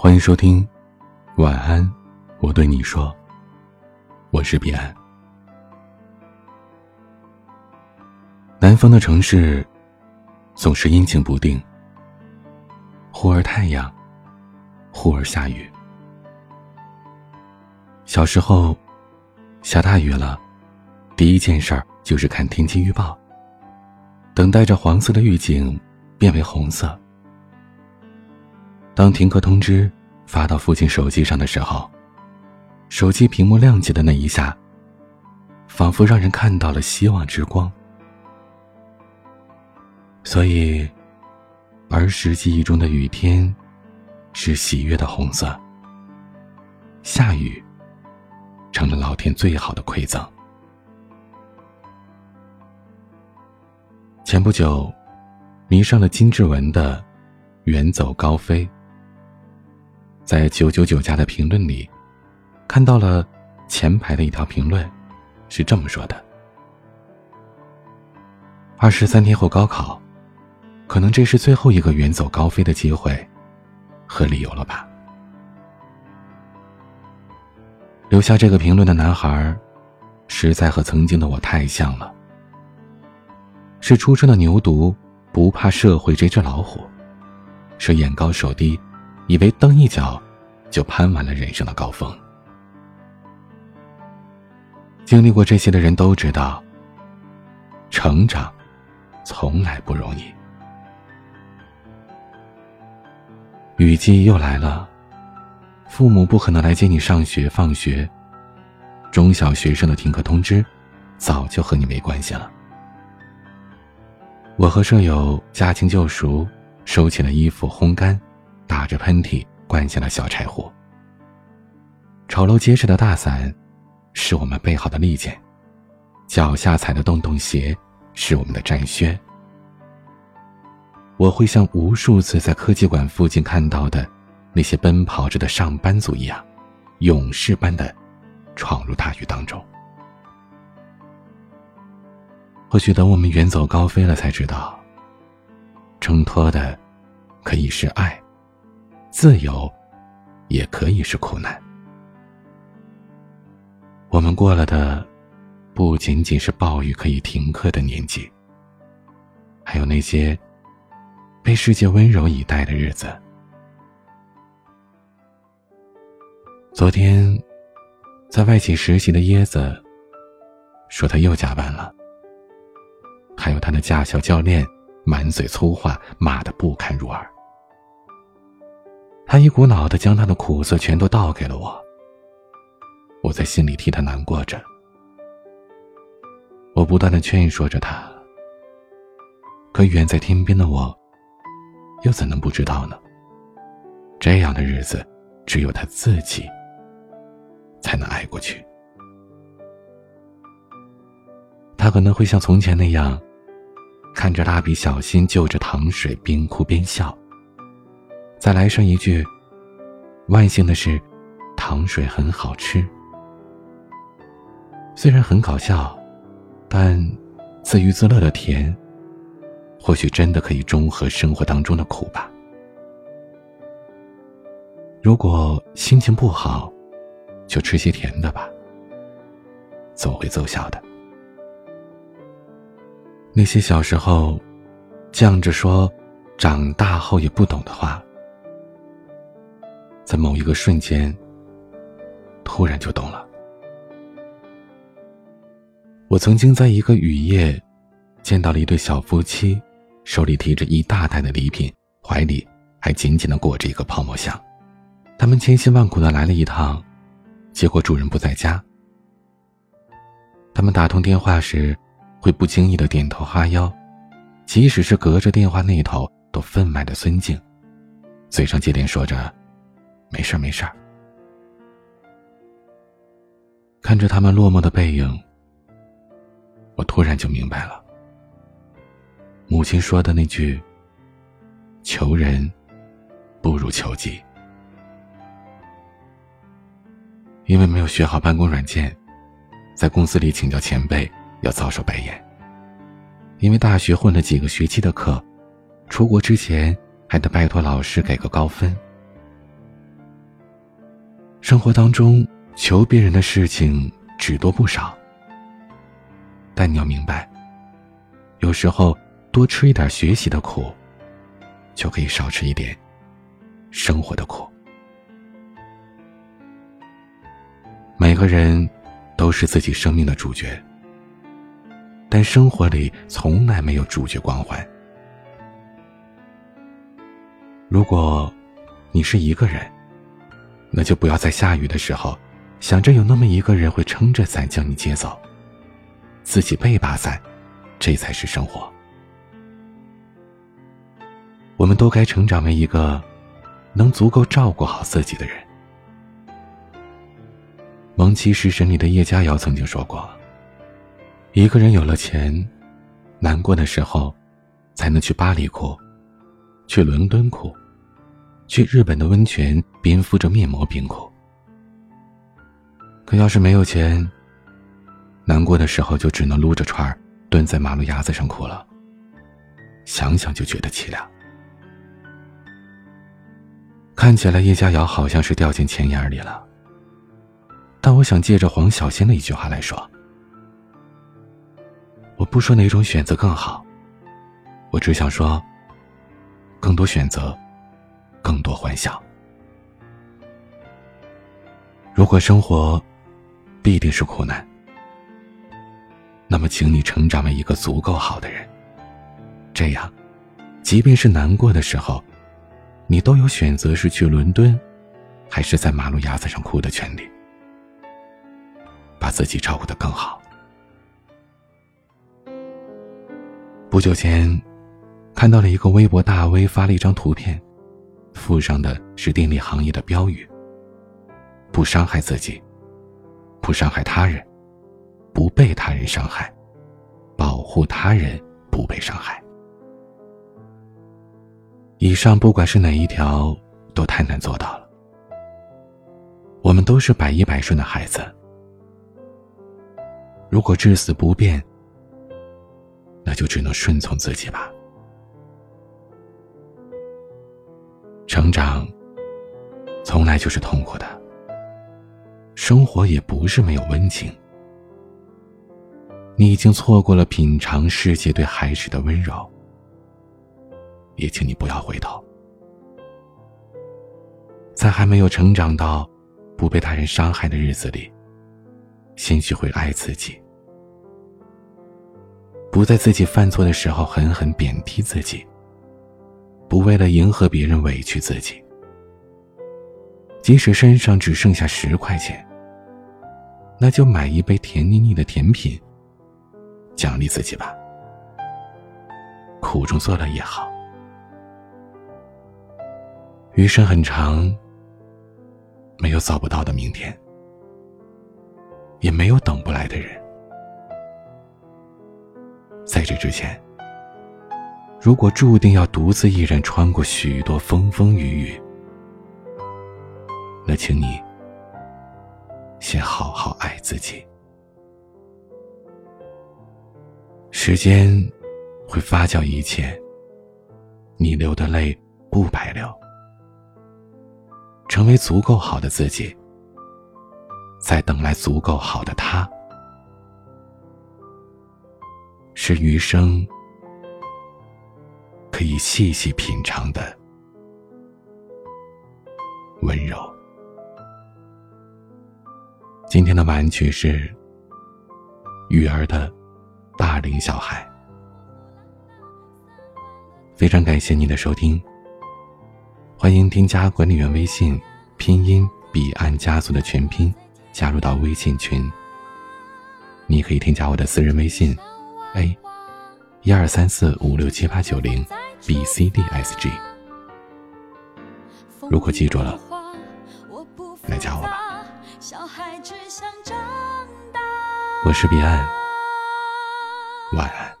欢迎收听，晚安，我对你说，我是彼岸。南方的城市总是阴晴不定，忽而太阳，忽而下雨。小时候，下大雨了，第一件事儿就是看天气预报，等待着黄色的预警变为红色。当停课通知发到父亲手机上的时候，手机屏幕亮起的那一下，仿佛让人看到了希望之光。所以，儿时记忆中的雨天，是喜悦的红色。下雨，成了老天最好的馈赠。前不久，迷上了金志文的《远走高飞》。在九九九家的评论里，看到了前排的一条评论，是这么说的：“二十三天后高考，可能这是最后一个远走高飞的机会和理由了吧？”留下这个评论的男孩，实在和曾经的我太像了。是初生的牛犊，不怕社会这只老虎，是眼高手低。以为蹬一脚，就攀完了人生的高峰。经历过这些的人都知道，成长从来不容易。雨季又来了，父母不可能来接你上学放学。中小学生的停课通知，早就和你没关系了。我和舍友驾轻就熟，收起了衣服烘干。打着喷嚏，关下了小柴火。丑陋结实的大伞，是我们备好的利剑；脚下踩的洞洞鞋，是我们的战靴。我会像无数次在科技馆附近看到的那些奔跑着的上班族一样，勇士般的闯入大雨当中。或许等我们远走高飞了，才知道，挣脱的可以是爱。自由，也可以是苦难。我们过了的，不仅仅是暴雨可以停课的年纪，还有那些被世界温柔以待的日子。昨天，在外企实习的椰子说他又加班了，还有他的驾校教练满嘴粗话，骂得不堪入耳。他一股脑的将他的苦涩全都倒给了我，我在心里替他难过着。我不断的劝说着他，可远在天边的我，又怎能不知道呢？这样的日子，只有他自己才能挨过去。他可能会像从前那样，看着蜡笔小新就着糖水边哭边笑。再来上一句。万幸的是，糖水很好吃。虽然很搞笑，但自娱自乐的甜，或许真的可以中和生活当中的苦吧。如果心情不好，就吃些甜的吧，总会奏效的。那些小时候犟着说，长大后也不懂的话。在某一个瞬间，突然就懂了。我曾经在一个雨夜，见到了一对小夫妻，手里提着一大袋的礼品，怀里还紧紧的裹着一个泡沫箱。他们千辛万苦的来了一趟，结果主人不在家。他们打通电话时，会不经意的点头哈腰，即使是隔着电话那头，都分外的尊敬，嘴上接连说着。没事没事儿看着他们落寞的背影，我突然就明白了，母亲说的那句“求人不如求己”。因为没有学好办公软件，在公司里请教前辈要遭受白眼；因为大学混了几个学期的课，出国之前还得拜托老师给个高分。生活当中求别人的事情只多不少，但你要明白，有时候多吃一点学习的苦，就可以少吃一点生活的苦。每个人都是自己生命的主角，但生活里从来没有主角光环。如果你是一个人，那就不要在下雨的时候，想着有那么一个人会撑着伞将你接走。自己背把伞，这才是生活。我们都该成长为一个能足够照顾好自己的人。《蒙奇食神》里的叶佳瑶曾经说过：“一个人有了钱，难过的时候，才能去巴黎哭，去伦敦哭。”去日本的温泉边敷着面膜边哭，可要是没有钱，难过的时候就只能撸着串儿蹲在马路牙子上哭了。想想就觉得凄凉。看起来叶佳瑶好像是掉进钱眼里了，但我想借着黄小仙的一句话来说：我不说哪种选择更好，我只想说，更多选择。更多欢笑。如果生活必定是苦难，那么请你成长为一个足够好的人。这样，即便是难过的时候，你都有选择是去伦敦，还是在马路牙子上哭的权利。把自己照顾的更好。不久前，看到了一个微博大 V 发了一张图片。附上的是电力行业的标语：不伤害自己，不伤害他人，不被他人伤害，保护他人不被伤害。以上不管是哪一条，都太难做到了。我们都是百依百顺的孩子，如果至死不变，那就只能顺从自己吧。成长，从来就是痛苦的。生活也不是没有温情。你已经错过了品尝世界对孩子的温柔，也请你不要回头。在还没有成长到不被他人伤害的日子里，先学会爱自己，不在自己犯错的时候狠狠贬低自己。不为了迎合别人委屈自己，即使身上只剩下十块钱，那就买一杯甜腻腻的甜品，奖励自己吧。苦中作乐也好。余生很长，没有找不到的明天，也没有等不来的人。在这之前。如果注定要独自一人穿过许多风风雨雨，那请你先好好爱自己。时间会发酵一切，你流的泪不白流。成为足够好的自己，再等来足够好的他，是余生。可以细细品尝的温柔。今天的晚曲是雨儿的《大龄小孩》，非常感谢您的收听。欢迎添加管理员微信，拼音彼岸家族的全拼，加入到微信群。你可以添加我的私人微信，a 一二三四五六七八九零。B C D S G，如果记住了，来加我吧。我是彼岸，晚安。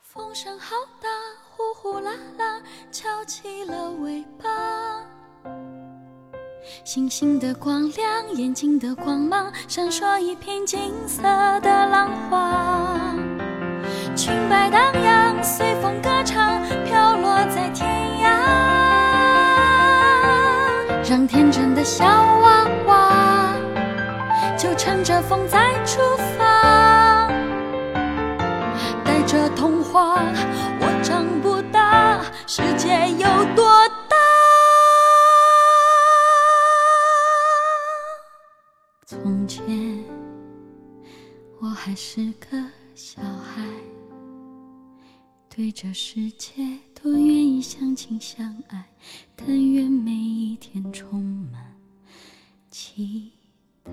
风声好大，呼呼啦啦，翘起了尾巴。星星的光亮，眼睛的光芒，闪烁一片金色的浪花。裙摆荡漾，随风歌唱，飘落在天涯。让天真的小娃娃就乘着风再出发，带着童话，我长不大，世界有多大？从前我还是个，对这世界多愿意相亲相爱但愿每一天充满期待。